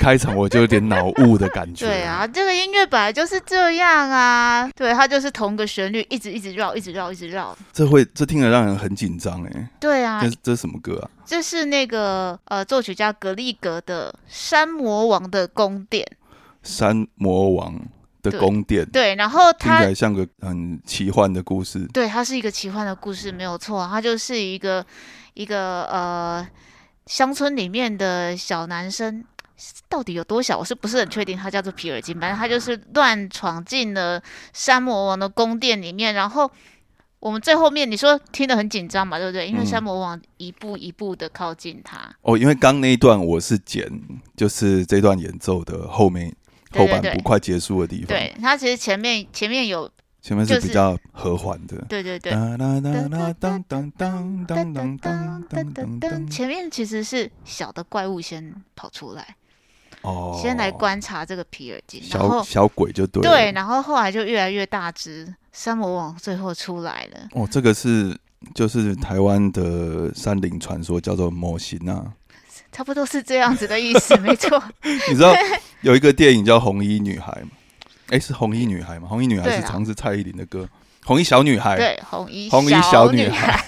开场我就有点脑雾的感觉。对啊，这个音乐本来就是这样啊，对，它就是同个旋律，一直一直绕，一直绕，一直绕。这会这听着让人很紧张哎。对啊，这这是什么歌啊？这是那个呃作曲家格力格的《山魔王的宫殿》。山魔王的宫殿。对，然后听起来像个很奇幻的故事。对，它是一个奇幻的故事，没有错，它就是一个一个呃。乡村里面的小男生到底有多小？我是不是很确定？它叫做皮尔金，反正他就是乱闯进了山魔王的宫殿里面。然后我们最后面，你说听得很紧张嘛，对不对？因为山魔王一步一步的靠近他。哦，因为刚那一段我是剪，就是这段演奏的后面后半部快结束的地方。对他其实前面前面有。前面是比较和缓的，对对对。当当当当当当当当前面其实是小的怪物先跑出来，哦，先来观察这个皮尔金，然后小鬼就对，对，然后后来就越来越大只，山魔王最后出来了。哦，这个是就是台湾的山林传说，叫做模型啊，差不多是这样子的意思，没错。你知道 有一个电影叫《红衣女孩》吗？哎，是红衣女孩吗？红衣女孩是常是蔡依林的歌。红衣小女孩，对，红衣红衣小女孩，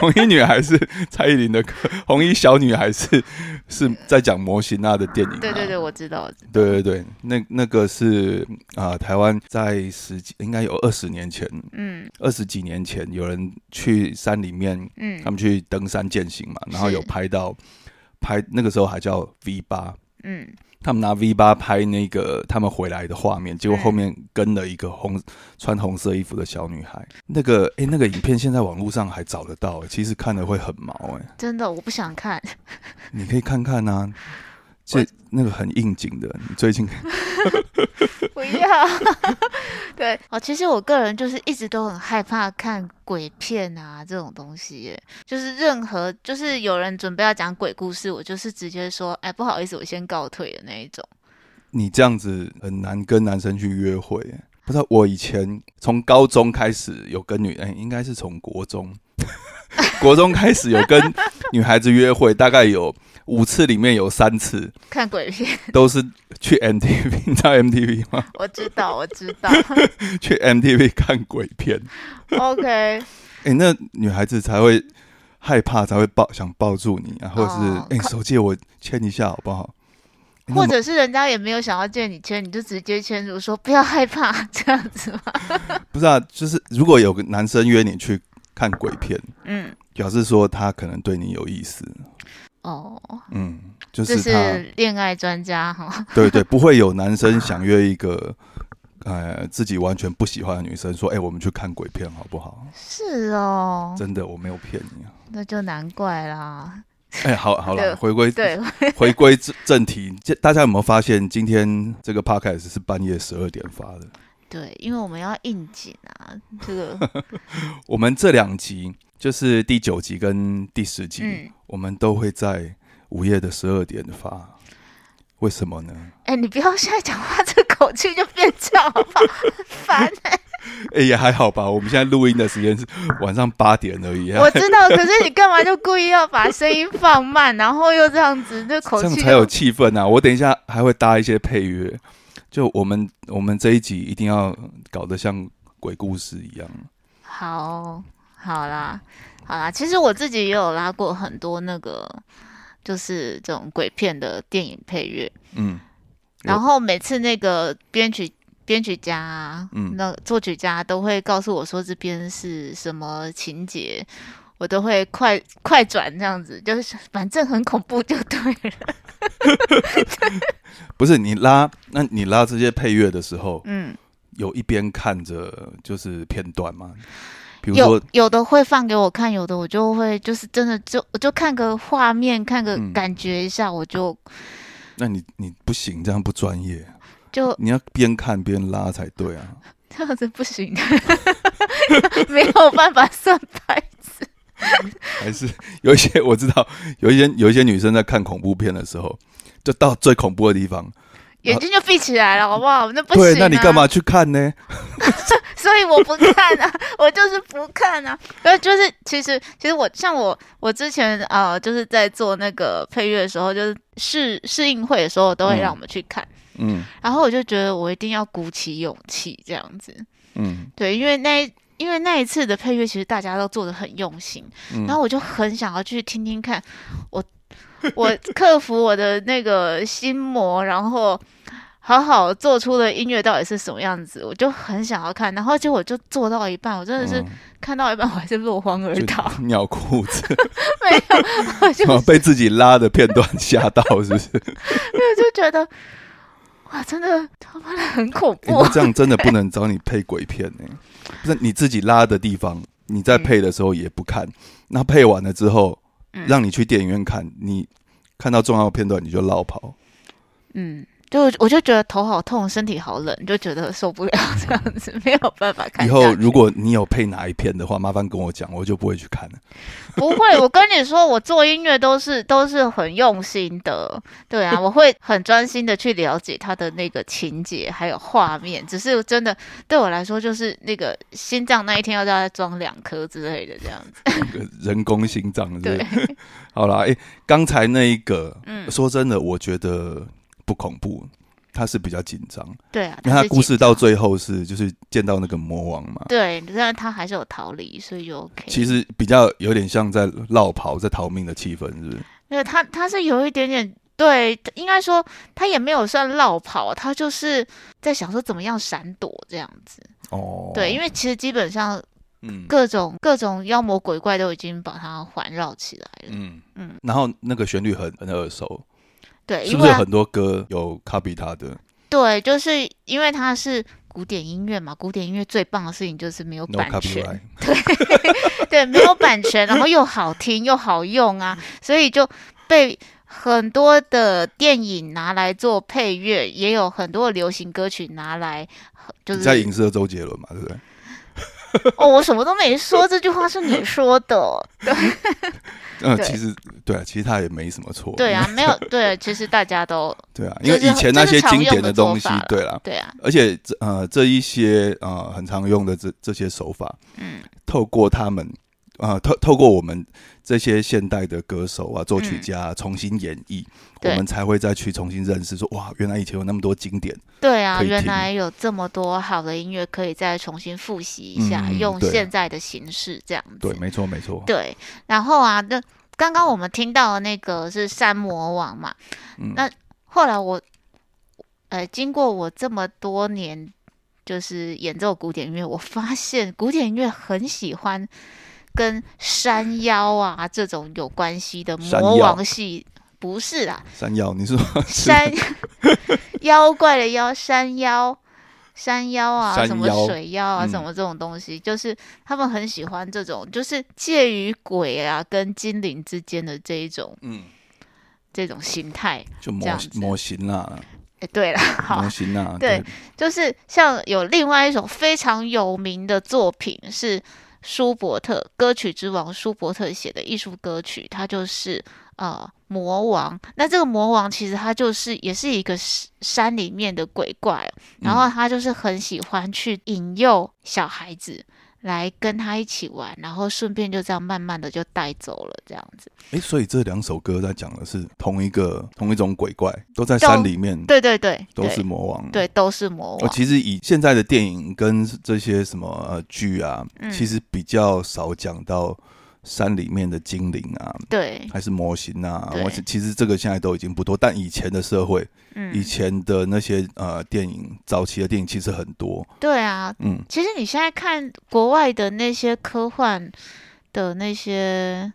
红衣女孩是蔡依林的歌。红衣小女孩是是在讲摩西娜的电影。对对对，我知道。对对对，那那个是啊，台湾在十几应该有二十年前，嗯，二十几年前有人去山里面，嗯，他们去登山践行嘛，然后有拍到拍那个时候还叫 V 八，嗯。他们拿 V 八拍那个他们回来的画面，结果后面跟了一个红穿红色衣服的小女孩。那个哎，那个影片现在网络上还找得到，其实看了会很毛哎。真的，我不想看。你可以看看啊。这那个很应景的，你最近 不要 对哦。其实我个人就是一直都很害怕看鬼片啊这种东西，就是任何就是有人准备要讲鬼故事，我就是直接说，哎，不好意思，我先告退的那一种。你这样子很难跟男生去约会，不知道我以前从高中开始有跟女，哎，应该是从国中，国中开始有跟女孩子约会，大概有。五次里面有三次看鬼片，都是去 MTV，你知道 MTV 吗？我知道，我知道。去 MTV 看鬼片。OK。哎，那女孩子才会害怕，才会抱想抱住你啊，或者是哎，手借我牵一下好不好？或者是人家也没有想要借你牵，你就直接牵住说不要害怕这样子吗？不是啊，就是如果有个男生约你去看鬼片，嗯，表示说他可能对你有意思。哦，嗯，就是是恋爱专家哈。对对，不会有男生想约一个呃自己完全不喜欢的女生说，哎，我们去看鬼片好不好？是哦，真的我没有骗你啊。那就难怪啦。哎，好好了，回归对，回归正 正题，大家有没有发现今天这个 podcast 是半夜十二点发的？对，因为我们要应景啊，这个 我们这两集。就是第九集跟第十集，我们都会在午夜的十二点发。为什么呢？哎，你不要现在讲话，这口气就变这样，好不好？烦哎！哎，也还好吧。我们现在录音的时间是晚上八点而已。我 知道，可是你干嘛就故意要把声音放慢，然后又这样子，这口气才有气氛啊！我等一下还会搭一些配乐，就我们我们这一集一定要搞得像鬼故事一样。好。好啦，好啦，其实我自己也有拉过很多那个，就是这种鬼片的电影配乐，嗯，然后每次那个编曲编曲家，嗯，那作曲家都会告诉我说这边是什么情节，我都会快快转这样子，就是反正很恐怖就对了。不是你拉，那你拉这些配乐的时候，嗯，有一边看着就是片段吗？有有的会放给我看，有的我就会就是真的就我就看个画面，看个感觉一下，我就。那你你不行，这样不专业。就你要边看边拉才对啊。这样子不行，没有办法算拍子。还是有一些 我知道，有一些有一些女生在看恐怖片的时候，就到最恐怖的地方。眼睛就闭起来了，好不好？那不行。对，那你干嘛去看呢？所以我不看啊，我就是不看啊。呃，就是其实其实我像我我之前啊，就是在做那个配乐的时候，就是试试映会的时候，都会让我们去看。嗯。然后我就觉得我一定要鼓起勇气这样子。嗯。对，因为那因为那一次的配乐，其实大家都做的很用心。嗯。然后我就很想要去听听看，我我克服我的那个心魔，然后。好好做出的音乐到底是什么样子，我就很想要看。然后结果就做到一半，我真的是看到一半，我还是落荒而逃，尿裤子，没有，就被自己拉的片段吓到，是不是？因为就觉得哇，真的他妈的很恐怖。这样真的不能找你配鬼片呢？不是你自己拉的地方，你在配的时候也不看，那配完了之后，让你去电影院看，你看到重要片段你就绕跑，嗯。就我就觉得头好痛，身体好冷，就觉得受不了这样子，没有办法看。以后如果你有配哪一片的话，麻烦跟我讲，我就不会去看了。不会，我跟你说，我做音乐都是都是很用心的。对啊，我会很专心的去了解他的那个情节还有画面。只是真的对我来说，就是那个心脏那一天要再装两颗之类的这样子。人工心脏对。好了，哎，刚才那一个，嗯，说真的，我觉得。不恐怖，他是比较紧张。对啊，因为他故事到最后是就是见到那个魔王嘛。对，但是他还是有逃离，所以就 OK。其实比较有点像在绕跑，在逃命的气氛，是不是？没有，他他是有一点点，对，应该说他也没有算绕跑，他就是在想说怎么样闪躲这样子。哦，对，因为其实基本上，嗯，各种各种妖魔鬼怪都已经把它环绕起来了。嗯嗯，然后那个旋律很很耳熟。对，是不是有很多歌有 copy 他的？对，就是因为他是古典音乐嘛，古典音乐最棒的事情就是没有版权，对对，没有版权，然后又好听又好用啊，所以就被很多的电影拿来做配乐，也有很多的流行歌曲拿来，就是在影射周杰伦嘛，对不对？哦，我什么都没说，这句话是你说的。对，嗯，其实对啊，其实他也没什么错。对啊，没有对，其实大家都对啊，因为以前那些经典的东西，对啦，对啊，而且这呃这一些呃很常用的这这些手法，嗯，透过他们。啊，透透过我们这些现代的歌手啊、作曲家重新演绎，我们才会再去重新认识，说哇，原来以前有那么多经典。对啊，原来有这么多好的音乐可以再重新复习一下，用现在的形式这样子。对，没错，没错。对，然后啊，那刚刚我们听到的那个是山魔王嘛？那后来我，呃，经过我这么多年就是演奏古典音乐，我发现古典音乐很喜欢。跟山妖啊这种有关系的魔王系不是啦，山妖你说山 妖怪的妖山妖山妖啊什么水妖啊什么这种东西，就是他们很喜欢这种，就是介于鬼啊跟精灵之间的这一种嗯。这种形态，就模模型啦。哎，对了，模型啊，对，就是像有另外一种非常有名的作品是。舒伯特歌曲之王舒伯特写的艺术歌曲，它就是呃魔王。那这个魔王其实他就是也是一个山里面的鬼怪，然后他就是很喜欢去引诱小孩子。来跟他一起玩，然后顺便就这样慢慢的就带走了，这样子。哎，所以这两首歌在讲的是同一个同一种鬼怪，都在山里面。对对对，都是魔王。对，都是魔王。其实以现在的电影跟这些什么剧啊，其实比较少讲到。山里面的精灵啊，对，还是模型啊？我其实这个现在都已经不多，但以前的社会，嗯，以前的那些呃电影，早期的电影其实很多。对啊，嗯，其实你现在看国外的那些科幻的那些，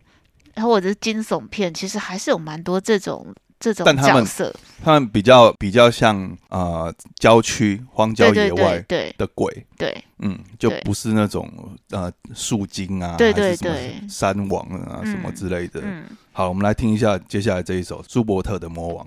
或者是惊悚片，其实还是有蛮多这种。这种角色，他们比较比较像呃郊区荒郊野外的鬼，对，嗯，就不是那种呃树精啊，对对对，山王啊什么之类的。嗯，好，我们来听一下接下来这一首舒伯特的魔王。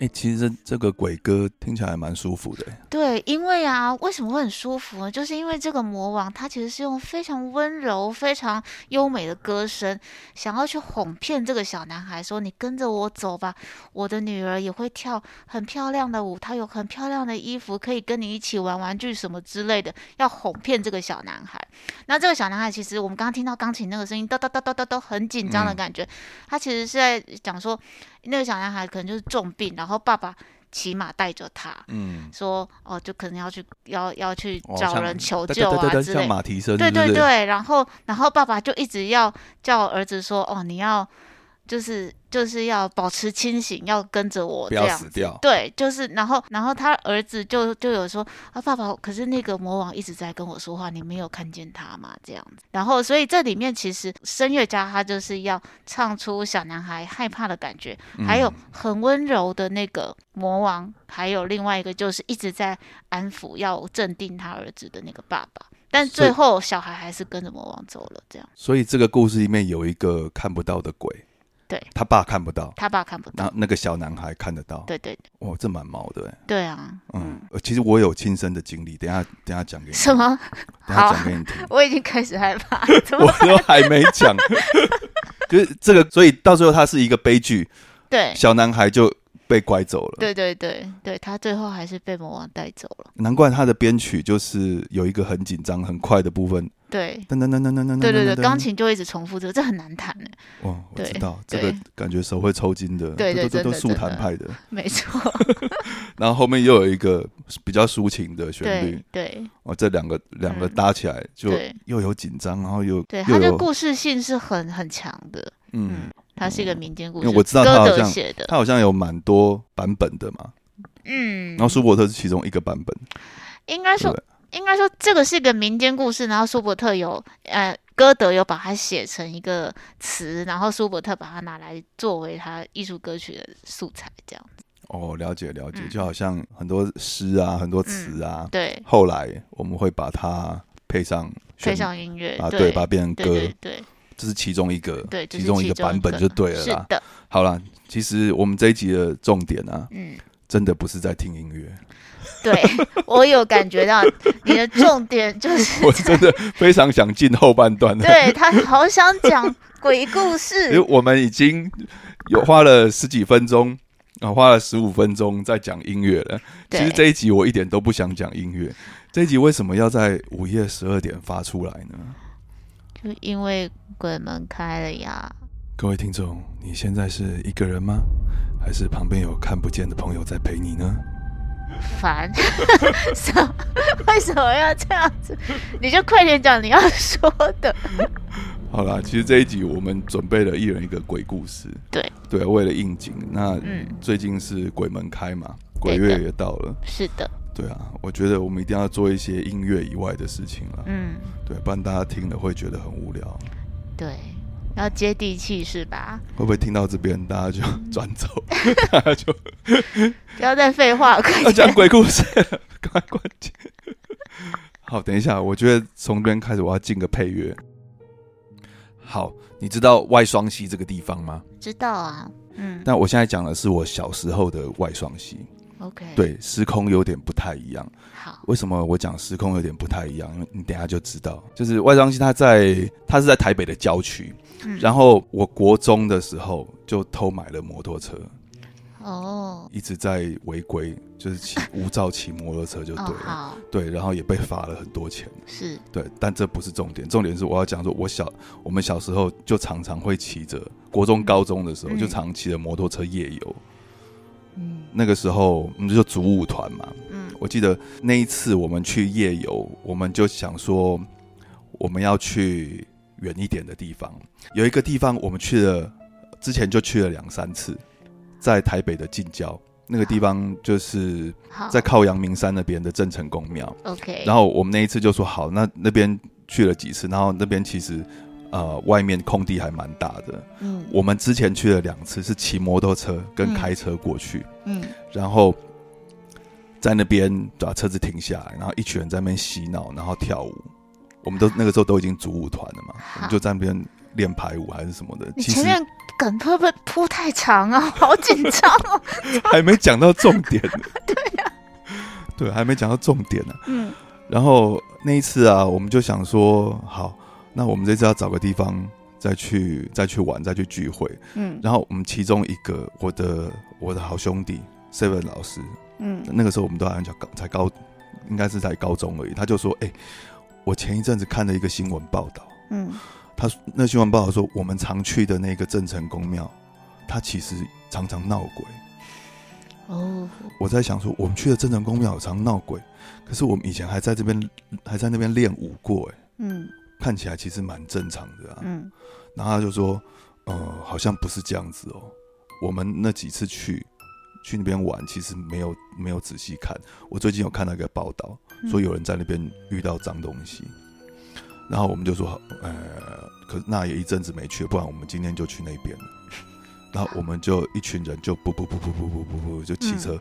哎，其实这这个鬼歌听起来蛮舒服的。对，因为啊，为什么会很舒服呢？就是因为这个魔王他其实是用非常温柔、非常优美的歌声，想要去哄骗这个小男孩，说：“你跟着我走吧，我的女儿也会跳很漂亮的舞，她有很漂亮的衣服，可以跟你一起玩玩具什么之类的，要哄骗这个小男孩。”那这个小男孩其实我们刚刚听到钢琴那个声音，哒哒哒哒哒都很紧张的感觉，他其实是在讲说。那个小男孩可能就是重病，然后爸爸骑马带着他，嗯，说哦，就可能要去要要去找人求救啊之类，马蹄声，对对对，然后然后爸爸就一直要叫儿子说，哦，你要。就是就是要保持清醒，要跟着我这样子。对，就是然后然后他儿子就就有说啊，爸爸，可是那个魔王一直在跟我说话，你没有看见他吗？这样子。然后所以这里面其实声乐家他就是要唱出小男孩害怕的感觉，还有很温柔的那个魔王，还有另外一个就是一直在安抚要镇定他儿子的那个爸爸。但最后小孩还是跟着魔王走了，这样。所以这个故事里面有一个看不到的鬼。对他爸看不到，他爸看不到，那那个小男孩看得到。对对，哇，这蛮毛的。对啊，嗯，其实我有亲身的经历，等下等下讲给你。什么？等下讲给你听。我已经开始害怕，我都还没讲，就是这个，所以到最后他是一个悲剧。对，小男孩就。被拐走了。对对对对，他最后还是被魔王带走了。难怪他的编曲就是有一个很紧张、很快的部分。对，噔噔噔噔噔噔，对对对，钢琴就一直重复这个，这很难弹的。哇，我知道这个感觉手会抽筋的。对对对，都速弹派的，没错。然后后面又有一个比较抒情的旋律。对，哦，这两个两个搭起来就又有紧张，然后又对，它的故事性是很很强的。嗯。它是一个民间故事，因为我知道他好像他好像有蛮多版本的嘛，嗯，然后舒伯特是其中一个版本，应该说应该说这个是一个民间故事，然后舒伯特有呃歌德有把它写成一个词，然后舒伯特把它拿来作为他艺术歌曲的素材，这样子。哦，了解了解，就好像很多诗啊，很多词啊，对，后来我们会把它配上配上音乐啊，对，把它变成歌，对。这是其中一个，对，其中一个版本就对了啦。是的，好了，其实我们这一集的重点啊，嗯，真的不是在听音乐。对我有感觉到你的重点就是，我真的非常想进后半段。对他好想讲鬼故事，因为我们已经有花了十几分钟啊，花了十五分钟在讲音乐了。其实这一集我一点都不想讲音乐。这一集为什么要在午夜十二点发出来呢？就因为鬼门开了呀！各位听众，你现在是一个人吗？还是旁边有看不见的朋友在陪你呢？烦，什为什么要这样子？你就快点讲你要说的。好啦，其实这一集我们准备了一人一个鬼故事。对对，为了应景，那最近是鬼门开嘛，鬼月也到了。是的。对啊，我觉得我们一定要做一些音乐以外的事情了。嗯，对，不然大家听了会觉得很无聊。对，要接地气是吧？会不会听到这边大家就转走？大家就 不要再废话，快要 讲鬼故事，赶快关机。好，等一下，我觉得从这边开始我要进个配乐。好，你知道外双溪这个地方吗？知道啊，嗯。但我现在讲的是我小时候的外双溪。OK，对，时空有点不太一样。好，为什么我讲时空有点不太一样？因为你等下就知道，就是外双溪它在它是在台北的郊区，然后我国中的时候就偷买了摩托车。哦，一直在违规，就是骑无照骑摩托车就对了，对，然后也被罚了很多钱，是。对，但这不是重点，重点是我要讲说，我小我们小时候就常常会骑着，国中高中的时候就常骑着摩托车夜游，嗯，那个时候我们就组舞团嘛，嗯，我记得那一次我们去夜游，我们就想说我们要去远一点的地方，有一个地方我们去了，之前就去了两三次。在台北的近郊。那个地方，就是在靠阳明山那边的郑成功庙。OK，然后我们那一次就说好，那那边去了几次，然后那边其实呃外面空地还蛮大的。嗯，我们之前去了两次，是骑摩托车跟开车过去。嗯，然后在那边把车子停下来，然后一群人在那边洗脑，然后跳舞。我们都那个时候都已经组舞团了嘛，我们就在那边练排舞还是什么的。前面。梗会不会铺太长啊？好紧张哦！还没讲到重点呢。对呀，对，还没讲到重点呢。嗯。然后那一次啊，我们就想说，好，那我们这次要找个地方再去再去玩，再去聚会。嗯。然后我们其中一个我的我的好兄弟 Seven 老师，嗯，那个时候我们都还才高，应该是在高中而已。他就说：“哎，我前一阵子看了一个新闻报道。”嗯。他那新闻报道说，我们常去的那个郑成功庙，他其实常常闹鬼。哦，我在想说，我们去的郑成功庙常闹鬼，可是我们以前还在这边，还在那边练武过，哎，嗯，看起来其实蛮正常的啊。嗯，然后他就说，呃，好像不是这样子哦。我们那几次去去那边玩，其实没有没有仔细看。我最近有看到一个报道，说有人在那边遇到脏东西。然后我们就说，呃，可那也一阵子没去，不然我们今天就去那边。然后我们就一群人就不不不不不不不不就骑车，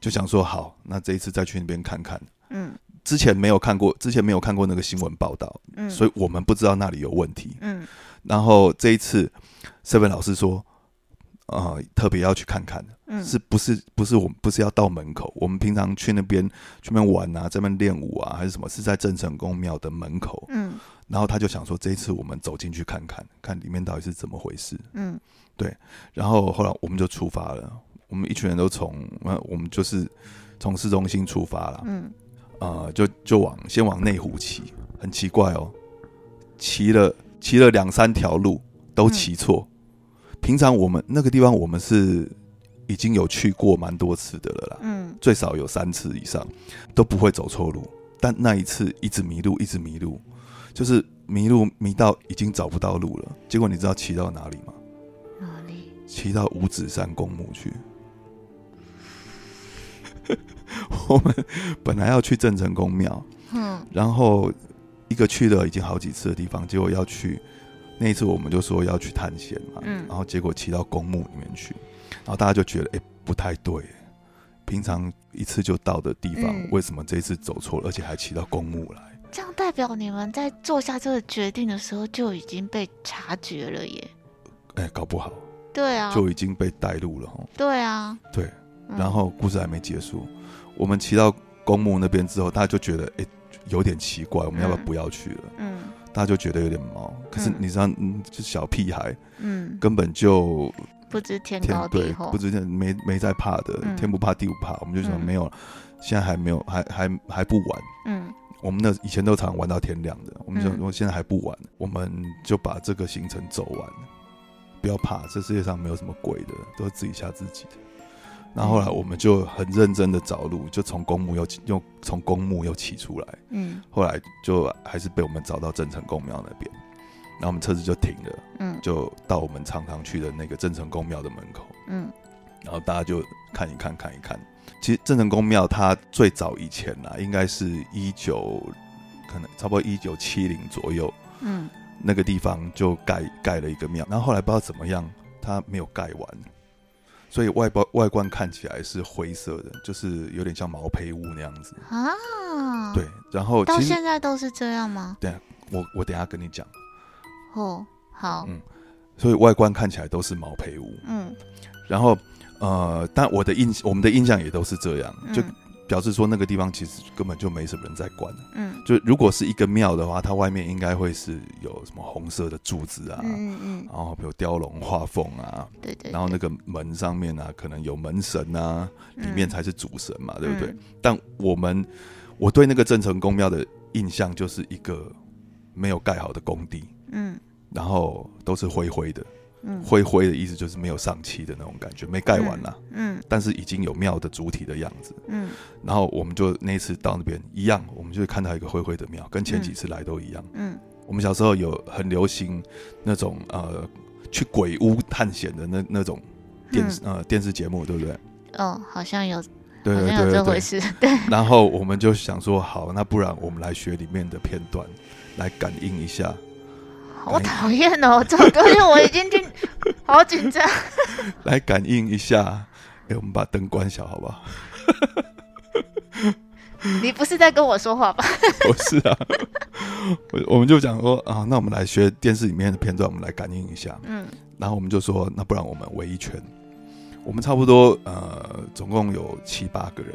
就想说好，那这一次再去那边看看。嗯，之前没有看过，之前没有看过那个新闻报道，嗯，所以我们不知道那里有问题。嗯，然后这一次，seven 老师说。呃，特别要去看看嗯，是不是不是我们不是要到门口？我们平常去那边去那边玩啊，在那边练舞啊，还是什么？是在郑成功庙的门口。嗯，然后他就想说，这一次我们走进去看看，看里面到底是怎么回事。嗯，对。然后后来我们就出发了，我们一群人都从，我们就是从市中心出发了。嗯，呃，就就往先往内湖骑，很奇怪哦，骑了骑了两三条路都骑错。平常我们那个地方，我们是已经有去过蛮多次的了啦，嗯，最少有三次以上，都不会走错路。但那一次一直迷路，一直迷路，就是迷路迷到已经找不到路了。结果你知道骑到哪里吗？哪里？骑到五指山公墓去。我们本来要去郑成功庙，嗯，然后一个去了已经好几次的地方，结果要去。那一次我们就说要去探险嘛，嗯然后结果骑到公墓里面去，然后大家就觉得哎不太对，平常一次就到的地方，为什么这一次走错了，而且还骑到公墓来？这样代表你们在做下这个决定的时候就已经被察觉了耶？哎，搞不好，对啊，就已经被带路了哈。对啊，对，然后故事还没结束，我们骑到公墓那边之后，大家就觉得哎有点奇怪，我们要不要不要去了？嗯。大家就觉得有点毛，可是你知道，嗯，就小屁孩，嗯，根本就不知天高地厚，不知天没没在怕的，天不怕地不怕，我们就想没有，现在还没有，还还还不晚，嗯，我们那以前都常玩到天亮的，我们说我现在还不晚，我们就把这个行程走完，不要怕，这世界上没有什么鬼的，都是自己吓自己的。然后后来我们就很认真的找路，就从公墓又又从公墓又骑出来。嗯，后来就还是被我们找到郑成功庙那边，然后我们车子就停了。嗯，就到我们常常去的那个郑成功庙的门口。嗯，然后大家就看一看看一看。其实郑成功庙它最早以前呢，应该是一九可能差不多一九七零左右。嗯，那个地方就盖盖了一个庙，然后后来不知道怎么样，它没有盖完。所以外包外观看起来是灰色的，就是有点像毛坯屋那样子啊。对，然后到现在都是这样吗？对，我我等下跟你讲。哦，好。嗯，所以外观看起来都是毛坯屋。嗯，然后呃，但我的印我们的印象也都是这样，就表示说那个地方其实根本就没什么人在管。嗯，就如果是一个庙的话，它外面应该会是有什么红色的柱子啊，嗯嗯，然后有雕龙画凤啊，对对，然后那个门上面啊，可能有门神啊，里面才是主神嘛，对不对？但我们我对那个郑成功庙的印象就是一个没有盖好的工地，嗯，然后都是灰灰的。灰灰的意思就是没有上漆的那种感觉，没盖完啦。嗯，但是已经有庙的主体的样子。嗯，然后我们就那次到那边一样，我们就会看到一个灰灰的庙，跟前几次来都一样。嗯，我们小时候有很流行那种呃去鬼屋探险的那那种电视呃电视节目，对不对？哦，好像有，对对对这回事。对。然后我们就想说，好，那不然我们来学里面的片段，来感应一下。好讨厌哦！这种东西我已经听，好紧张。来感应一下，哎，我们把灯关小，好不好？你不是在跟我说话吧？不是啊，我我们就讲说啊，那我们来学电视里面的片段，我们来感应一下。嗯，然后我们就说，那不然我们围一圈，我们差不多呃，总共有七八个人，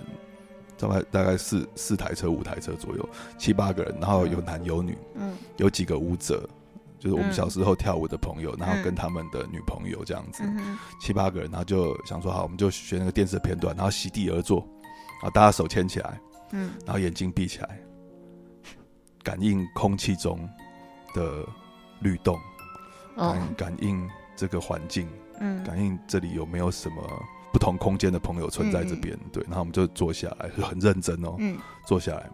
大概大概四四台车、五台车左右，七八个人，然后有男有女，嗯，有几个舞者。就是我们小时候跳舞的朋友，然后跟他们的女朋友这样子，七八个人，然后就想说好，我们就学那个电视片段，然后席地而坐，然后大家手牵起来，嗯，然后眼睛闭起来，感应空气中的律动，感感应这个环境，嗯，感应这里有没有什么不同空间的朋友存在这边，对，然后我们就坐下来，就很认真哦，嗯，坐下来，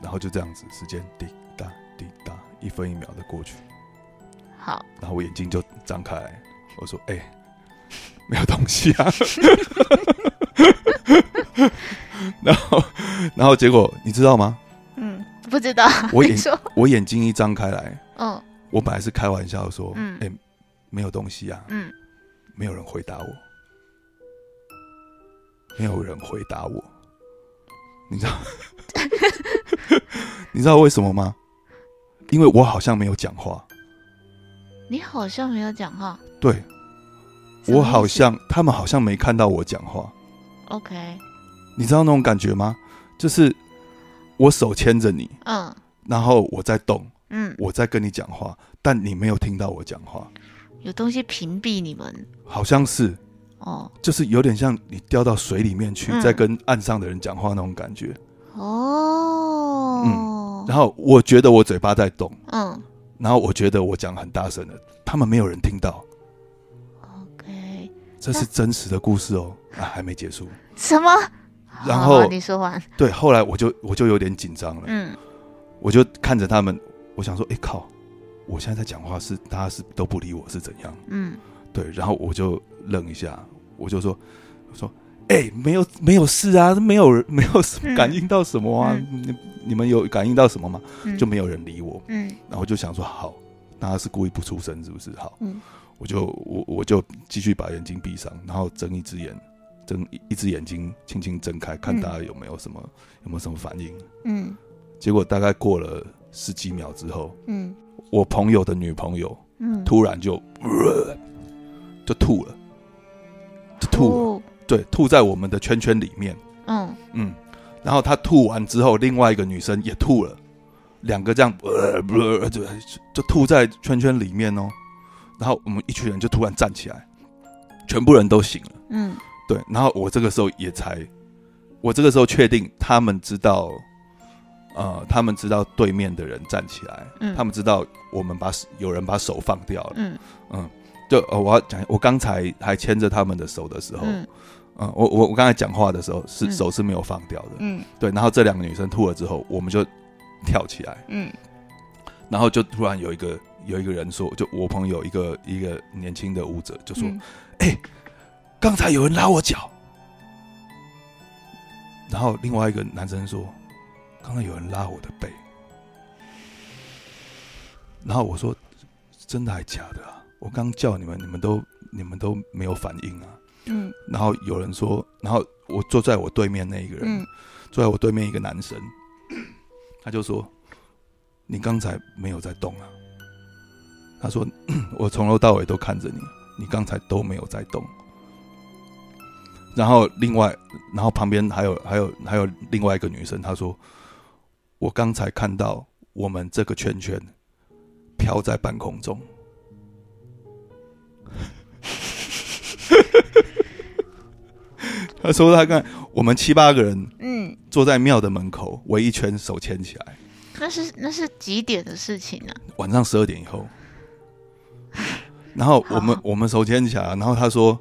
然后就这样子，时间滴答滴答。一分一秒的过去，好，然后我眼睛就张开，我说：“哎，没有东西啊。”然后，然后结果你知道吗？嗯，不知道。我眼我眼睛一张开来，嗯，我本来是开玩笑说：“嗯，哎，没有东西啊。”嗯，没有人回答我，没有人回答我，你知道？你知道为什么吗？因为我好像没有讲话，你好像没有讲话，对，我好像他们好像没看到我讲话。OK，你知道那种感觉吗？就是我手牵着你，嗯，然后我在动，嗯，我在跟你讲话，但你没有听到我讲话。有东西屏蔽你们？好像是，哦，就是有点像你掉到水里面去，在跟岸上的人讲话那种感觉。哦，嗯。然后我觉得我嘴巴在动，嗯，然后我觉得我讲很大声的，他们没有人听到。OK，这是真实的故事哦，啊，还没结束。什么？然后你说完。对，后来我就我就有点紧张了，嗯，我就看着他们，我想说，哎靠，我现在在讲话是大家是都不理我是怎样？嗯，对，然后我就愣一下，我就说，我说。哎，没有没有事啊，没有人没有什么感应到什么啊？你你们有感应到什么吗？就没有人理我。嗯，然后就想说好，那他是故意不出声是不是？好，嗯，我就我我就继续把眼睛闭上，然后睁一只眼，睁一只眼睛轻轻睁开，看大家有没有什么有没有什么反应。嗯，结果大概过了十几秒之后，嗯，我朋友的女朋友，嗯，突然就 就吐了，就吐了。对，吐在我们的圈圈里面。嗯嗯，然后他吐完之后，另外一个女生也吐了，两个这样，呃，不，就就吐在圈圈里面哦。然后我们一群人就突然站起来，全部人都醒了。嗯，对。然后我这个时候也才，我这个时候确定他们知道，呃，他们知道对面的人站起来，嗯，他们知道我们把有人把手放掉了。嗯嗯，就呃，我要讲，我刚才还牵着他们的手的时候。嗯，我我我刚才讲话的时候是手是没有放掉的，嗯，对，然后这两个女生吐了之后，我们就跳起来，嗯，然后就突然有一个有一个人说，就我朋友一个一个年轻的舞者就说，哎，刚才有人拉我脚，然后另外一个男生说，刚才有人拉我的背，然后我说，真的还假的啊？我刚叫你们，你们都你们都没有反应啊？嗯，然后有人说，然后我坐在我对面那一个人，坐在我对面一个男生，他就说：“你刚才没有在动啊。”他说：“我从头到尾都看着你，你刚才都没有在动。”然后另外，然后旁边还有还有还有另外一个女生，她说：“我刚才看到我们这个圈圈飘在半空中。”他说：“他看我们七八个人，嗯，坐在庙的门口围一圈，手牵起来。那是那是几点的事情呢？晚上十二点以后。然后我们我们手牵起来，然后他说。”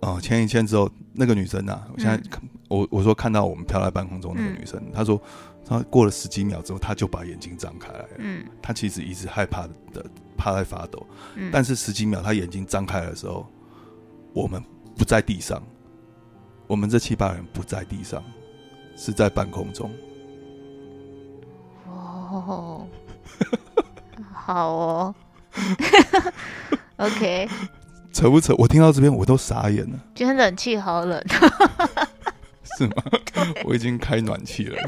哦，牵一牵之后，那个女生呐，我现在看我我说看到我们飘在半空中那个女生，她说她过了十几秒之后，她就把眼睛张开来了。嗯，她其实一直害怕的，怕在发抖。嗯，但是十几秒她眼睛张开的时候，我们不在地上，我们这七八人不在地上，是在半空中。哦，好哦，OK。扯不扯？我听到这边我都傻眼了。今天冷气好冷，是吗？我已经开暖气了。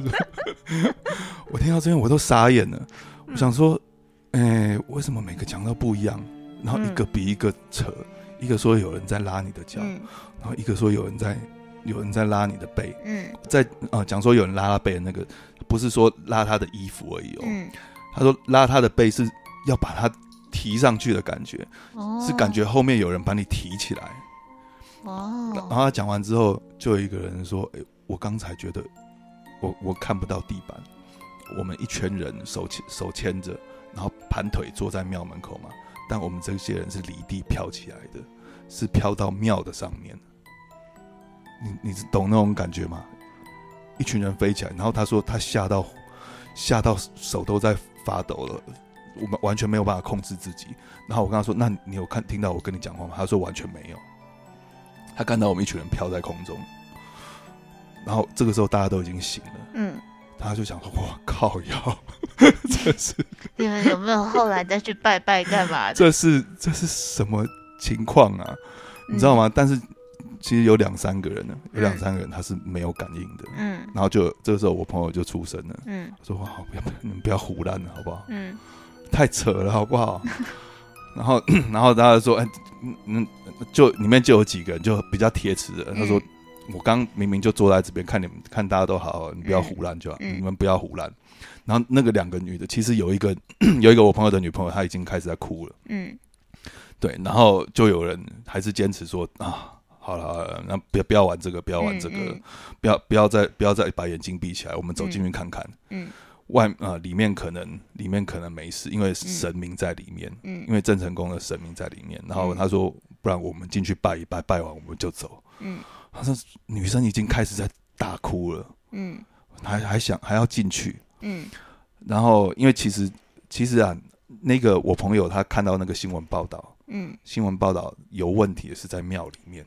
我听到这边我都傻眼了。我想说，哎，为什么每个讲到不一样？然后一个比一个扯，一个说有人在拉你的脚，然后一个说有人在有人在拉你的背。嗯，在啊讲说有人拉他背的那个，不是说拉他的衣服而已哦。嗯，他说拉他的背是要把他。提上去的感觉，是感觉后面有人把你提起来。哦，然后他讲完之后，就有一个人说：“哎，我刚才觉得我我看不到地板，我们一群人手牵手牵着，然后盘腿坐在庙门口嘛。但我们这些人是离地飘起来的，是飘到庙的上面。你你懂那种感觉吗？一群人飞起来，然后他说他吓到吓到手都在发抖了。”我们完全没有办法控制自己。然后我跟他说：“那你有看听到我跟你讲话吗？”他说：“完全没有。”他看到我们一群人飘在空中。然后这个时候大家都已经醒了。嗯。他就想说：“我靠，要这是你们有没有后来再去拜拜干嘛？这是这是什么情况啊？你知道吗？但是其实有两三个人呢，有两三个人他是没有感应的。嗯。然后就这个时候我朋友就出声了。嗯。说：“好，不要你们不要胡乱了，好不好？”嗯。太扯了，好不好？然后，然后大家说：“哎，嗯，就里面就有几个人就比较铁齿的。”他说：“我刚明明就坐在这边看你们，看大家都好，你不要胡乱就好，你们不要胡乱。”然后那个两个女的，其实有一个 有一个我朋友的女朋友，她已经开始在哭了。嗯，对，然后就有人还是坚持说：“啊，好了，那不要不要玩这个，不要玩这个，不要不要再不要再把眼睛闭起来，我们走进去看看。”嗯。外呃，里面可能里面可能没事，因为神明在里面，嗯，因为郑成功的神明在里面。然后他说，不然我们进去拜一拜，拜完我们就走。嗯，他说女生已经开始在大哭了，嗯，还还想还要进去，嗯，然后因为其实其实啊，那个我朋友他看到那个新闻报道，嗯，新闻报道有问题的是在庙里面，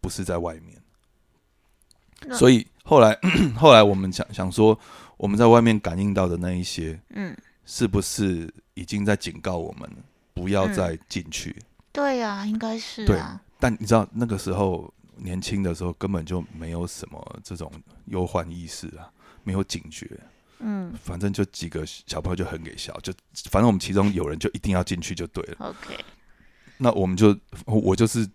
不是在外面，所以后来 后来我们想想说。我们在外面感应到的那一些，嗯，是不是已经在警告我们不要再进去？对呀，应该是。对，但你知道那个时候年轻的时候根本就没有什么这种忧患意识啊，没有警觉。嗯，反正就几个小朋友就很给笑，就反正我们其中有人就一定要进去就对了。OK，那我们就我就是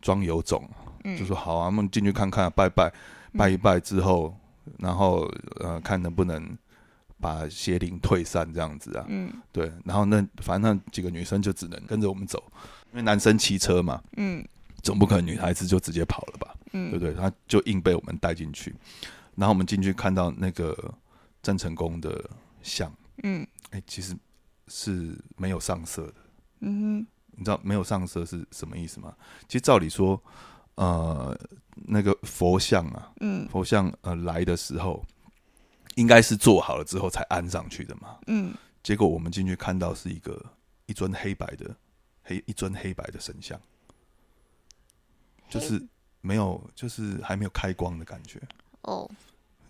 装有种，就说好啊，我们进去看看，拜拜，拜一拜之后。然后呃，看能不能把邪灵退散这样子啊？嗯，对。然后那反正那几个女生就只能跟着我们走，因为男生骑车嘛，嗯，总不可能女孩子就直接跑了吧？嗯，对不对？他就硬被我们带进去。然后我们进去看到那个郑成功的像，嗯，哎，其实是没有上色的。嗯哼，你知道没有上色是什么意思吗？其实照理说。呃，那个佛像啊，嗯，佛像呃来的时候，应该是做好了之后才安上去的嘛，嗯，结果我们进去看到是一个一尊黑白的黑一尊黑白的神像，就是没有，就是还没有开光的感觉，哦，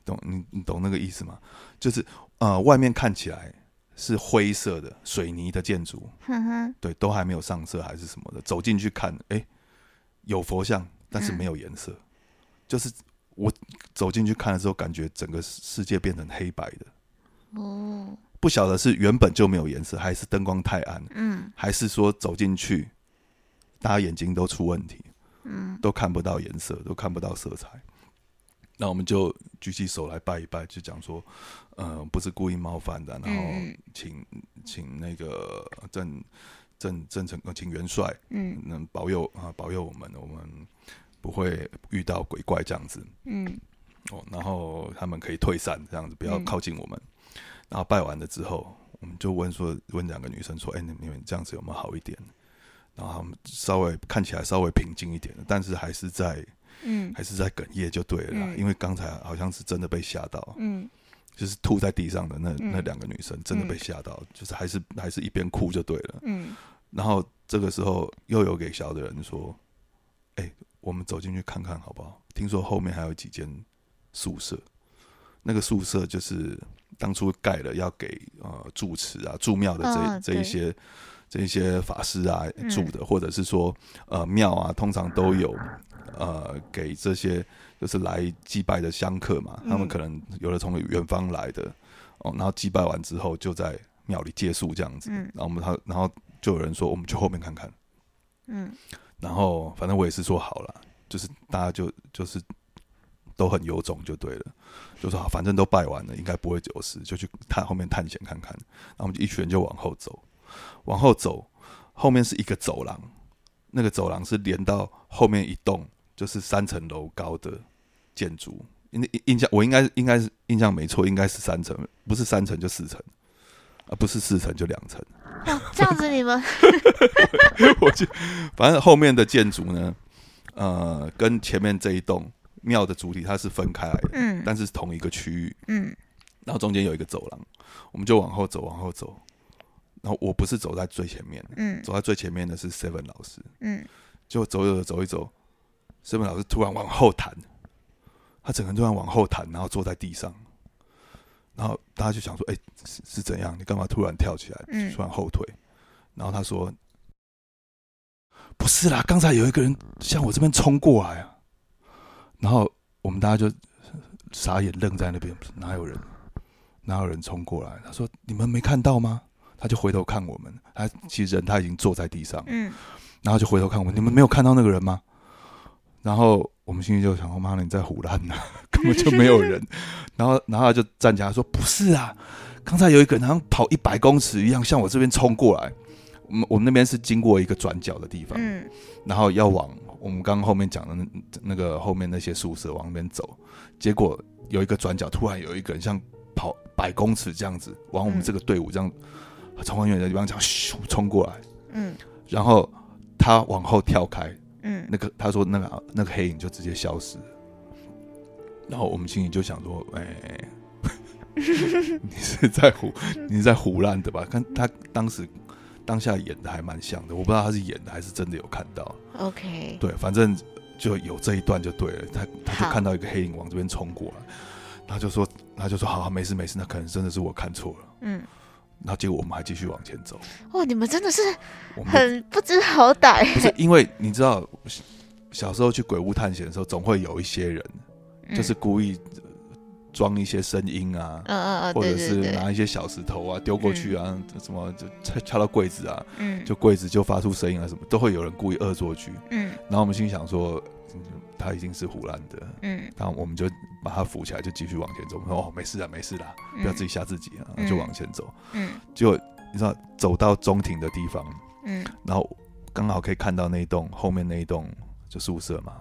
懂你你懂那个意思吗？就是呃，外面看起来是灰色的水泥的建筑，对，都还没有上色还是什么的，走进去看，哎，有佛像。但是没有颜色，就是我走进去看的时候，感觉整个世界变成黑白的。哦，不晓得是原本就没有颜色，还是灯光太暗，嗯，还是说走进去，大家眼睛都出问题。嗯，都看不到颜色，都看不到色彩。那我们就举起手来拜一拜，就讲说，呃，不是故意冒犯的，然后请请那个郑郑郑成请元帅，嗯，能保佑啊，保佑我们，我们不会遇到鬼怪这样子，嗯，哦，然后他们可以退散，这样子不要靠近我们。然后拜完了之后，我们就问说，问两个女生说，哎，你们这样子有没有好一点？然后他们稍微看起来稍微平静一点，但是还是在。嗯，还是在哽咽就对了，因为刚才好像是真的被吓到，嗯，就是吐在地上的那那两个女生真的被吓到，就是还是还是一边哭就对了，嗯，然后这个时候又有给小的人说，哎，我们走进去看看好不好？听说后面还有几间宿舍，那个宿舍就是当初盖了要给呃住持啊住庙的这这一些这一些法师啊住的，或者是说呃庙啊，通常都有。呃，给这些就是来祭拜的香客嘛，他们可能有的从远方来的哦，然后祭拜完之后就在庙里借宿这样子。然后我们他，然后就有人说我们去后面看看。嗯，然后反正我也是说好了，就是大家就就是都很有种就对了，就说反正都拜完了，应该不会有事，就去探后面探险看看。然后我们就一群人就往后走，往后走，后面是一个走廊，那个走廊是连到后面一栋。就是三层楼高的建筑，印印象我应该应该是印象没错，应该是三层，不是三层就四层，啊不是四层就两层。这样子你们，我就反正后面的建筑呢，呃，跟前面这一栋庙的主体它是分开来的，嗯，但是同一个区域，嗯，然后中间有一个走廊，我们就往后走，往后走，然后我不是走在最前面，嗯，走在最前面的是 Seven 老师，嗯，就走走走一走。，Seven 老师突然往后弹，他整个人突然往后弹，然后坐在地上，然后大家就想说：“哎，是是怎样？你干嘛突然跳起来，突然后退？”然后他说：“不是啦，刚才有一个人向我这边冲过来啊。”然后我们大家就傻眼愣在那边，哪有人？哪有人冲过来？他说：“你们没看到吗？”他就回头看我们，他其实人他已经坐在地上，嗯，然后就回头看我们：“你们没有看到那个人吗？”然后我们心里就想：“说妈呢？你在胡乱呢，根本就没有人。”然后，然后他就站起来说：“不是啊，刚才有一个人好像跑一百公尺一样，向我这边冲过来。我们我们那边是经过一个转角的地方，嗯，然后要往我们刚刚后面讲的那那个后面那些宿舍往那边走。结果有一个转角，突然有一个人像跑百公尺这样子，往我们这个队伍这样从很远的地方这样咻冲过来，嗯，然后他往后跳开。”嗯，那个他说那个那个黑影就直接消失，然后我们心里就想说，哎，你是在胡你是在胡乱的吧？看他当时当下演的还蛮像的，我不知道他是演的还是真的有看到。OK，对，反正就有这一段就对了。他他就看到一个黑影往这边冲过来，他就说他就说好，没事没事，那可能真的是我看错了。嗯。然后结果我们还继续往前走。哇，你们真的是很不知好歹。不是因为你知道，小时候去鬼屋探险的时候，总会有一些人，就是故意装一些声音啊，嗯嗯嗯，或者是拿一些小石头啊丢过去啊，什么就敲敲到柜子啊，嗯，就柜子就发出声音啊，什么都会有人故意恶作剧。嗯，然后我们心想说。他已经是胡乱的，嗯，然后我们就把他扶起来，就继续往前走。我说哦，没事啊，没事啦，不要自己吓自己啊，就往前走。嗯，就你知道走到中庭的地方，嗯，然后刚好可以看到那一栋后面那一栋就宿舍嘛，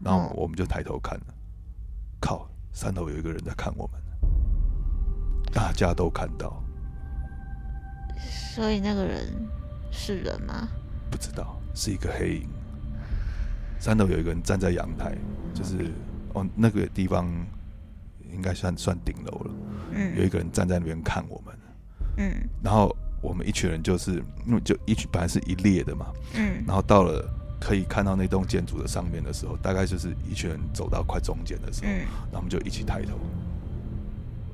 然后我们就抬头看了，靠，三楼有一个人在看我们，大家都看到。所以那个人是人吗？不知道，是一个黑影。三楼有一个人站在阳台，就是哦那个地方应该算算顶楼了。嗯，有一个人站在那边看我们。嗯，然后我们一群人就是因为就一群本来是一列的嘛。嗯，然后到了可以看到那栋建筑的上面的时候，大概就是一群人走到快中间的时候，嗯，然后我们就一起抬头，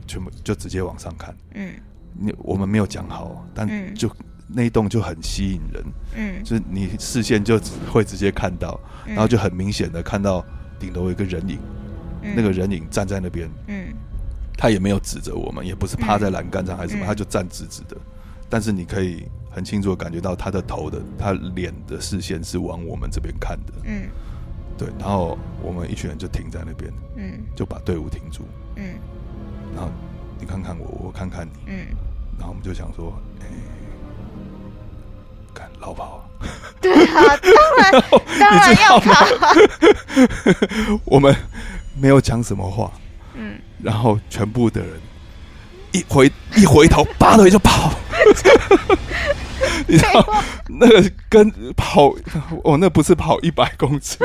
全部就直接往上看。嗯，你我们没有讲好，但就。那一栋就很吸引人，嗯，就是你视线就会直接看到，然后就很明显的看到顶楼有一个人影，那个人影站在那边，嗯，他也没有指着我们，也不是趴在栏杆上还是什么，他就站直直的，但是你可以很清楚的感觉到他的头的他脸的视线是往我们这边看的，嗯，对，然后我们一群人就停在那边，嗯，就把队伍停住，嗯，然后你看看我，我看看你，嗯，然后我们就想说，逃跑，对啊，当然当然要跑，我们没有讲什么话，嗯，然后全部的人一回一回头，拔腿就跑。你知道那个跟跑哦，那不是跑一百公尺，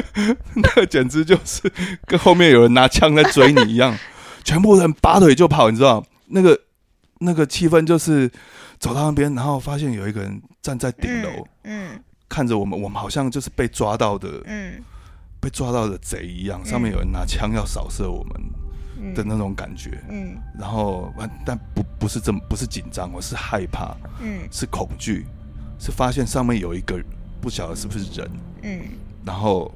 那简直就是跟后面有人拿枪在追你一样，全部人拔腿就跑，你知道那个那个气氛就是走到那边，然后发现有一个人站在顶楼，嗯，看着我们，我们好像就是被抓到的，嗯，被抓到的贼一样，上面有人拿枪要扫射我们。的那种感觉，嗯，然后但不不是这么不是紧张，我是害怕，嗯，是恐惧，是发现上面有一个不晓得是不是人，嗯，然后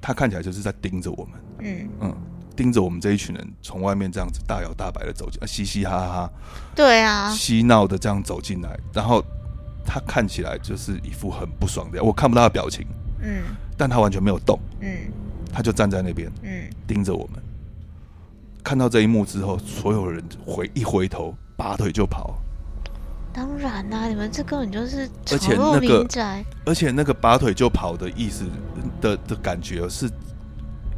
他看起来就是在盯着我们，嗯。嗯，盯着我们这一群人从外面这样子大摇大摆的走进，嘻嘻哈哈，对啊，嬉闹的这样走进来，然后他看起来就是一副很不爽的，我看不到他表情，嗯，但他完全没有动，嗯，他就站在那边，嗯，盯着我们。看到这一幕之后，所有人回一回头，拔腿就跑。当然啦，你们这根本就是而且那个而且那个拔腿就跑的意思的的感觉是，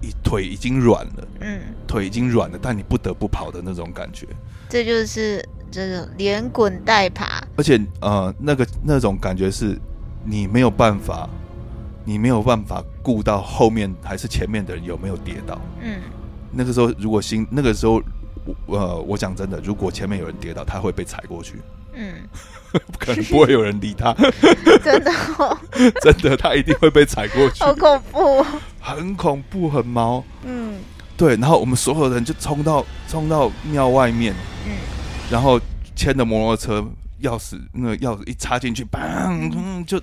一腿已经软了，嗯，腿已经软了，但你不得不跑的那种感觉。这就是这种连滚带爬。而且呃，那个那种感觉是，你没有办法，你没有办法顾到后面还是前面的人有没有跌倒，嗯。那个时候，如果心那个时候，呃，我讲真的，如果前面有人跌倒，他会被踩过去。嗯，可能不会有人理他。真的，真的，他一定会被踩过去。好恐怖，很恐怖，很毛。嗯，对。然后我们所有人就冲到冲到庙外面。嗯，然后牵着摩托车，钥匙那个钥匙一插进去，砰，就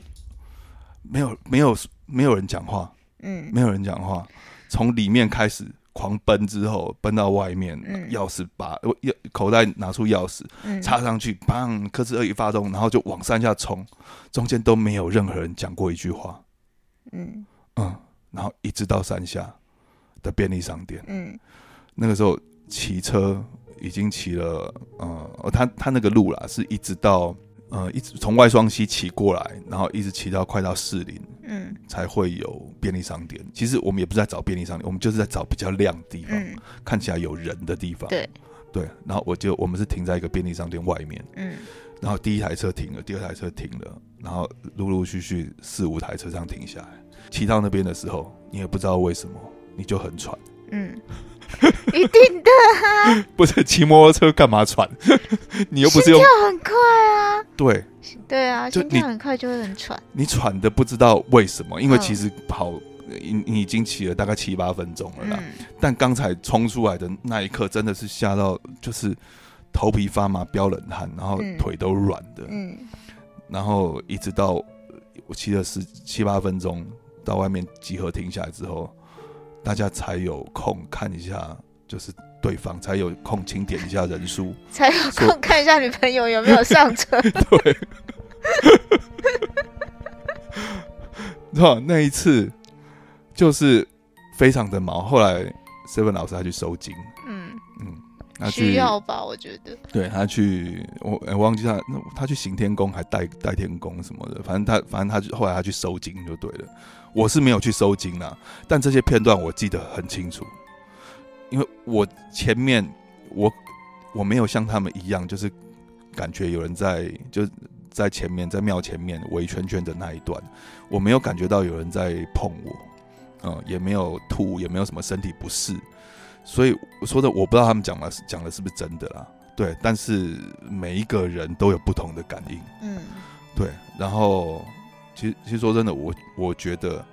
没有没有没有人讲话。嗯，没有人讲话，从里面开始。狂奔之后，奔到外面，钥匙把钥口袋拿出钥匙，插上去，砰！科兹二一发动，然后就往山下冲，中间都没有任何人讲过一句话。嗯嗯，然后一直到山下的便利商店。嗯，那个时候骑车已经骑了，呃，他他那个路啦，是一直到。呃，一直从外双溪骑过来，然后一直骑到快到士林，嗯，才会有便利商店。其实我们也不是在找便利商店，我们就是在找比较亮的地方，看起来有人的地方。对，对。然后我就我们是停在一个便利商店外面，嗯，然后第一台车停了，第二台车停了，然后陆陆续续四五台车这样停下来。骑到那边的时候，你也不知道为什么，你就很喘，嗯。一定的啊！不是骑摩托车干嘛喘？你又不是用心跳很快啊？对，对啊，心跳很快就会很喘。你喘的不知道为什么，因为其实跑你你已经骑了大概七八分钟了啦。但刚才冲出来的那一刻，真的是吓到，就是头皮发麻、飙冷汗，然后腿都软的。嗯，然后一直到我骑了十七八分钟，到外面集合停下来之后。大家才有空看一下，就是对方才有空清点一下人数，才有空看一下女朋友有没有上车。对，知 道那一次就是非常的忙。后来 seven 老师他去收金，嗯嗯，需要吧？我觉得，对他去，我我忘记他，他去行天宫还带带天宫什么的，反正他反正他后来他去收金就对了。我是没有去收金啦，但这些片段我记得很清楚，因为我前面我我没有像他们一样，就是感觉有人在就在前面在庙前面围圈圈的那一段，我没有感觉到有人在碰我，嗯，也没有吐，也没有什么身体不适，所以说的我不知道他们讲的是讲的是不是真的啦，对，但是每一个人都有不同的感应，嗯，对，然后。其实，其实说真的，我我觉得，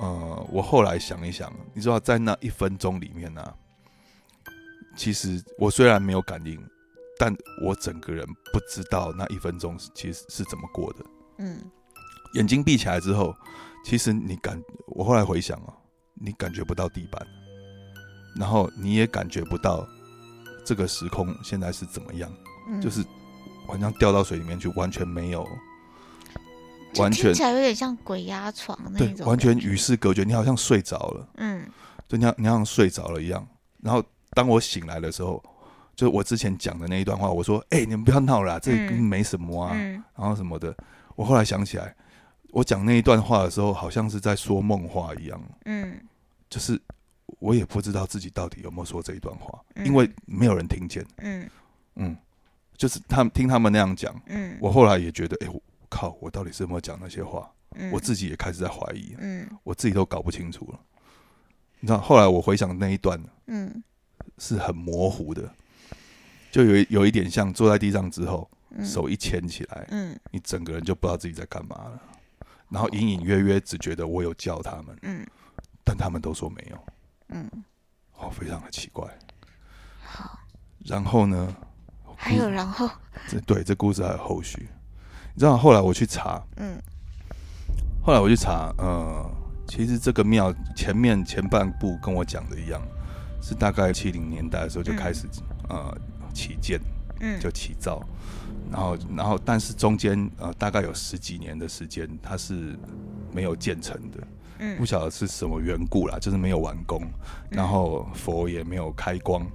呃，我后来想一想，你知道，在那一分钟里面呢，其实我虽然没有感应，但我整个人不知道那一分钟其实是怎么过的。嗯，眼睛闭起来之后，其实你感，我后来回想啊，你感觉不到地板，然后你也感觉不到这个时空现在是怎么样，就是好像掉到水里面去，完全没有。完全听起来有点像鬼压床那种，完全与世隔绝，你好像睡着了，嗯，就像你像睡着了一样。然后当我醒来的时候，就我之前讲的那一段话，我说：“哎，你们不要闹了，这没什么啊。”然后什么的，我后来想起来，我讲那一段话的时候，好像是在说梦话一样，嗯，就是我也不知道自己到底有没有说这一段话，因为没有人听见，嗯嗯，就是他们听他们那样讲，嗯，我后来也觉得，哎。靠！我到底是有没有讲那些话？我自己也开始在怀疑。嗯，我自己都搞不清楚了。你知道，后来我回想那一段，嗯，是很模糊的，就有有一点像坐在地上之后，手一牵起来，嗯，你整个人就不知道自己在干嘛了。然后隐隐约约只觉得我有叫他们，嗯，但他们都说没有，嗯，哦，非常的奇怪。好，然后呢？还有然后？这对这故事还有后续。你知道后来我去查，嗯，后来我去查，呃，其实这个庙前面前半部跟我讲的一样，是大概七零年代的时候就开始呃起建，嗯，就起造，然后然后但是中间呃大概有十几年的时间它是没有建成的，嗯，不晓得是什么缘故啦，就是没有完工，然后佛也没有开光，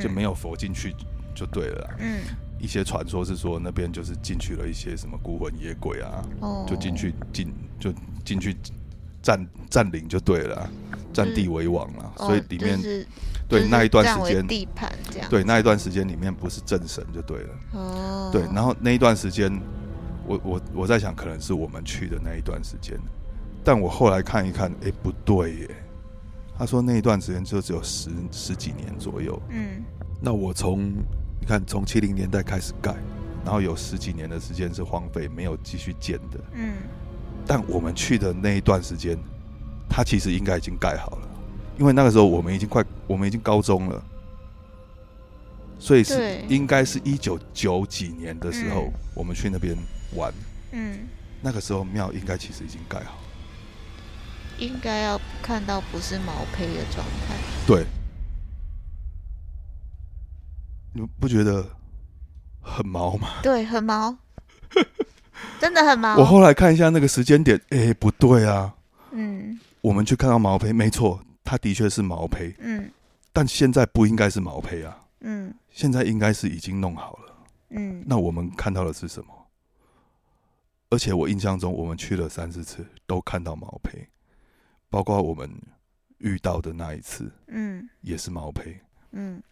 就没有佛进去就对了，嗯。一些传说是说那边就是进去了一些什么孤魂野鬼啊，就进去进就进去占占领就对了，占地为王了。所以里面对那一段时间地盘这样，对那一段时间里面不是正神就对了。哦，对，然后那一段时间，我我我在想可能是我们去的那一段时间，但我后来看一看，哎，不对耶。他说那一段时间就只有十十几年左右。嗯，那我从。你看，从七零年代开始盖，然后有十几年的时间是荒废，没有继续建的。嗯，但我们去的那一段时间，它其实应该已经盖好了，因为那个时候我们已经快，我们已经高中了，所以是应该是一九九几年的时候，我们去那边玩。嗯，那个时候庙应该其实已经盖好，应该要看到不是毛坯的状态。对。你不觉得很毛吗？对，很毛，真的很毛。我后来看一下那个时间点，哎，不对啊。嗯，我们去看到毛坯，没错，它的确是毛坯。嗯，但现在不应该是毛坯啊。嗯，现在应该是已经弄好了。嗯，那我们看到的是什么？而且我印象中，我们去了三四次，都看到毛坯，包括我们遇到的那一次，嗯，也是毛坯。嗯。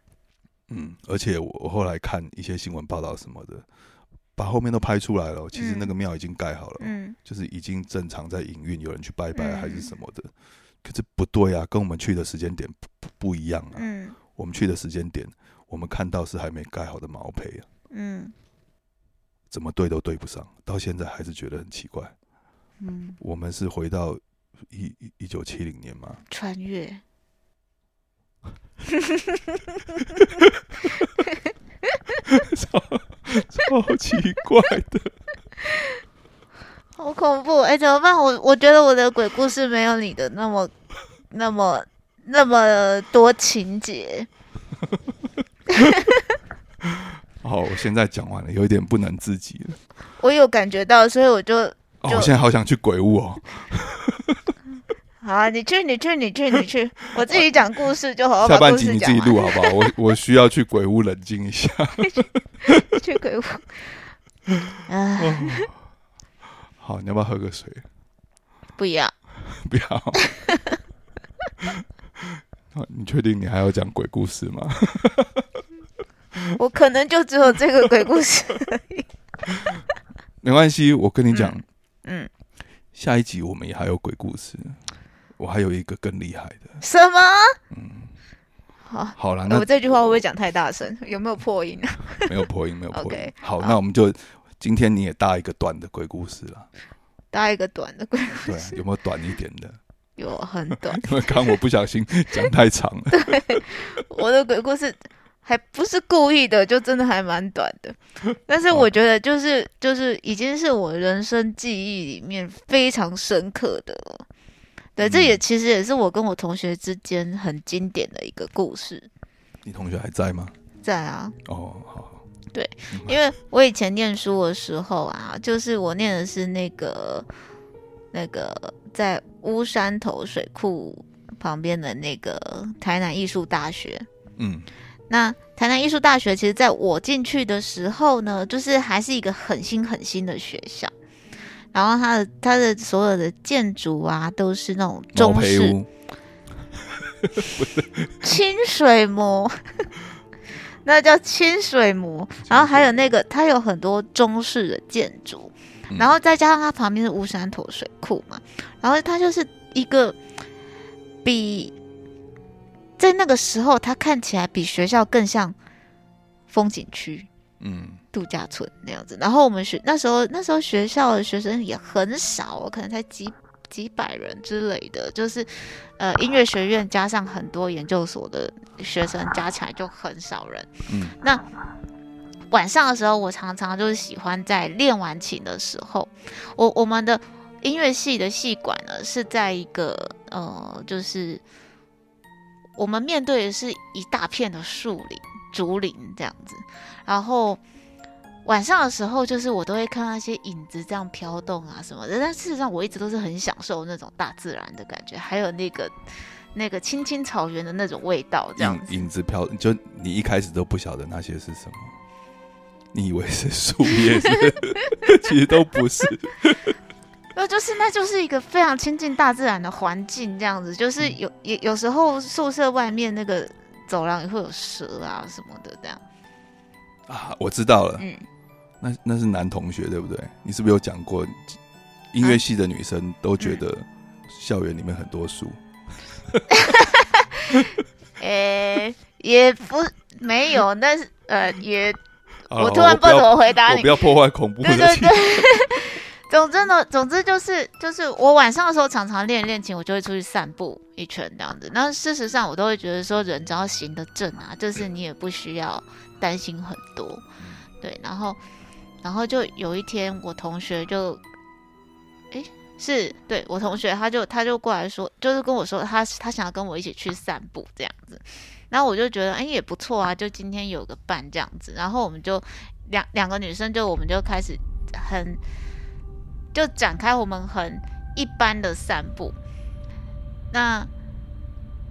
嗯，而且我后来看一些新闻报道什么的，把后面都拍出来了。其实那个庙已经盖好了，嗯，就是已经正常在营运，有人去拜拜还是什么的。可是不对啊，跟我们去的时间点不不一样啊。嗯，我们去的时间点，我们看到是还没盖好的毛坯啊。嗯，怎么对都对不上，到现在还是觉得很奇怪。嗯，我们是回到一一九七零年吗？穿越。超超奇怪的，好恐怖！哎，怎么办？我我觉得我的鬼故事没有你的那么、那么、那么多情节。好，我现在讲完了，有一点不能自己了。我有感觉到，所以我就……哦，我现在好想去鬼屋哦。好啊，你去，你去，你去，你去，我自己讲故事就好。下半集你自己录好不好？我我需要去鬼屋冷静一下。去鬼屋。好，你要不要喝个水？不要。不要。你确定你还要讲鬼故事吗？我可能就只有这个鬼故事。没关系，我跟你讲，嗯，下一集我们也还有鬼故事。我还有一个更厉害的什么？嗯，好，好了，那我这句话会不会讲太大声？有没有破音？没有破音，没有破音。好，那我们就今天你也搭一个短的鬼故事了，搭一个短的鬼故事。对，有没有短一点的？有，很短。因为刚我不小心讲太长了。对，我的鬼故事还不是故意的，就真的还蛮短的。但是我觉得，就是就是已经是我人生记忆里面非常深刻的了。对，这也其实也是我跟我同学之间很经典的一个故事。你同学还在吗？在啊。哦，好。对，因为我以前念书的时候啊，就是我念的是那个那个在乌山头水库旁边的那个台南艺术大学。嗯，那台南艺术大学其实在我进去的时候呢，就是还是一个很新很新的学校，然后它的它的所有的建筑啊都是那种中式 清水模。那叫清水模，然后还有那个，它有很多中式的建筑，然后再加上它旁边是乌山头水库嘛，然后它就是一个比在那个时候，它看起来比学校更像风景区，嗯，度假村那样子。然后我们学那时候那时候学校的学生也很少，可能才几。几百人之类的，就是，呃，音乐学院加上很多研究所的学生加起来就很少人。嗯，那晚上的时候，我常常就是喜欢在练完琴的时候，我我们的音乐系的系馆呢是在一个呃，就是我们面对的是一大片的树林、竹林这样子，然后。晚上的时候，就是我都会看那些影子这样飘动啊什么的。但事实上，我一直都是很享受那种大自然的感觉，还有那个那个青青草原的那种味道。这样影子飘，就你一开始都不晓得那些是什么，你以为是树叶，其实都不是。那就是那就是一个非常亲近大自然的环境，这样子。就是有有有时候宿舍外面那个走廊也会有蛇啊什么的，这样。啊，我知道了。嗯。那那是男同学对不对？你是不是有讲过，音乐系的女生都觉得校园里面很多书？呃，也不没有，但是呃，也我突然不怎么回答你，不要破坏恐怖的气氛。总之呢，总之就是就是我晚上的时候常常练练琴，我就会出去散步一圈这样子。那事实上我都会觉得说，人只要行得正啊，就是你也不需要担心很多。对，然后。然后就有一天，我同学就，哎，是对我同学，他就他就过来说，就是跟我说，他他想要跟我一起去散步这样子。然后我就觉得，哎，也不错啊，就今天有个伴这样子。然后我们就两两个女生，就我们就开始很就展开我们很一般的散步。那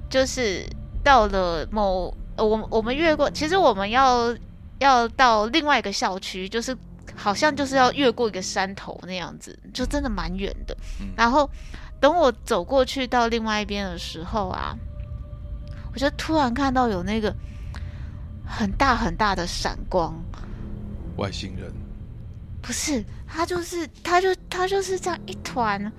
就是到了某我我们越过，其实我们要要到另外一个校区，就是。好像就是要越过一个山头那样子，就真的蛮远的。然后等我走过去到另外一边的时候啊，我就突然看到有那个很大很大的闪光。外星人？不是，他就是他就他就是这样一团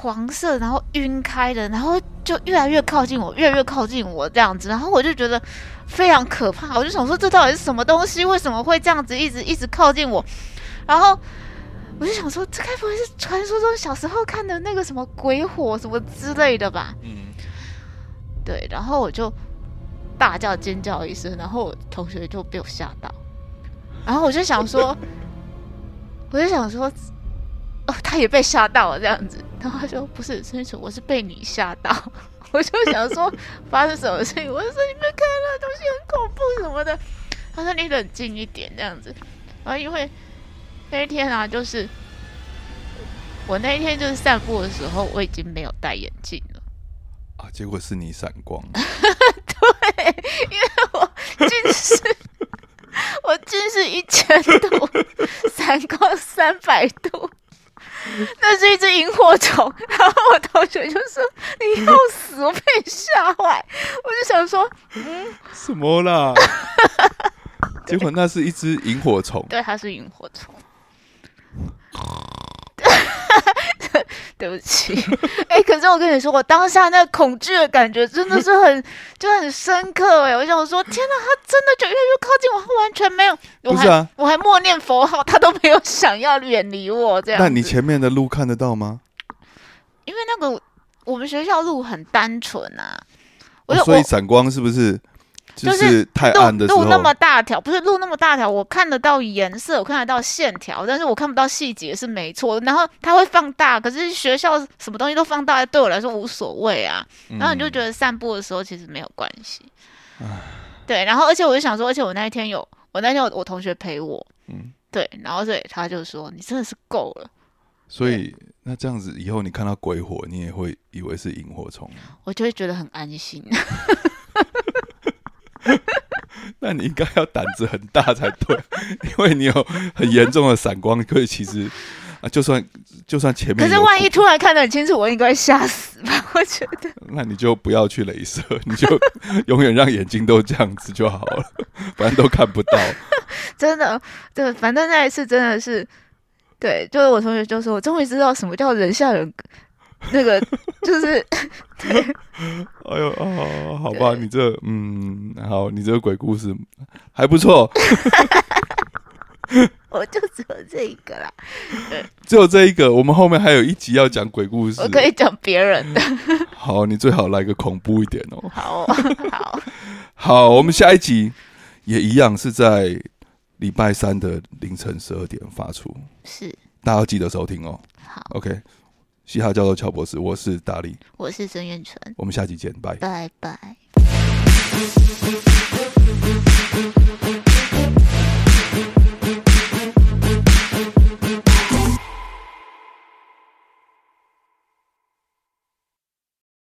黄色，然后晕开的，然后就越来越靠近我，越来越靠近我这样子，然后我就觉得。非常可怕，我就想说这到底是什么东西？为什么会这样子一直一直靠近我？然后我就想说，这该不会是传说中小时候看的那个什么鬼火什么之类的吧？嗯，对。然后我就大叫尖叫一声，然后我同学就被我吓到。然后我就想说，我就想说，哦，他也被吓到了这样子。然后他说：“不是，陈楚，我是被你吓到。”我就想说发生什么事情？我就说你们看到东西很恐怖什么的。他说你冷静一点这样子。然后因为那一天啊，就是我那一天就是散步的时候，我已经没有戴眼镜了。啊！结果是你闪光。对，因为我近视，我近视一千度，闪光三百度。那是一只萤火虫，然后我同学就说：“你要死！”我被吓坏，我就想说：“嗯，什么啦？”结果那是一只萤火虫，对，它是萤火虫。对不起，哎，可是我跟你说，我当下那个恐惧的感觉真的是很 就很深刻哎！我想说，天哪，他真的就越越靠近我，他完全没有，不是啊，我还默念佛号，他都没有想要远离我这样。那你前面的路看得到吗？因为那个我们学校路很单纯啊，所以闪光是不是？就是太暗的路那么大条，不是路那么大条，我看得到颜色，我看得到线条，但是我看不到细节是没错。然后它会放大，可是学校什么东西都放大，对我来说无所谓啊。然后你就觉得散步的时候其实没有关系。对，然后而且我就想说，而且我那一天有我那天我我同学陪我，嗯，对，然后所以他就说你真的是够了。所以那这样子以后你看到鬼火，你也会以为是萤火虫，我就会觉得很安心。那你应该要胆子很大才对，因为你有很严重的散光，可以其实啊，就算就算前面，可是万一突然看得很清楚，我应该吓死吧？我觉得，那你就不要去镭射，你就 永远让眼睛都这样子就好了，反正都看不到。真的，对，反正那一次真的是，对，就是我同学就说，我终于知道什么叫人吓人。那个就是，哎呦哦，好吧，你这嗯，好，你这个鬼故事还不错。我就只有这一个啦，只有这一个。我们后面还有一集要讲鬼故事，我可以讲别人的。好，你最好来个恐怖一点哦。好，好，好，我们下一集也一样是在礼拜三的凌晨十二点发出，是，大家要记得收听哦。好，OK。嘻哈教授乔博士，我是大力，我是曾远川。我们下期见，拜拜。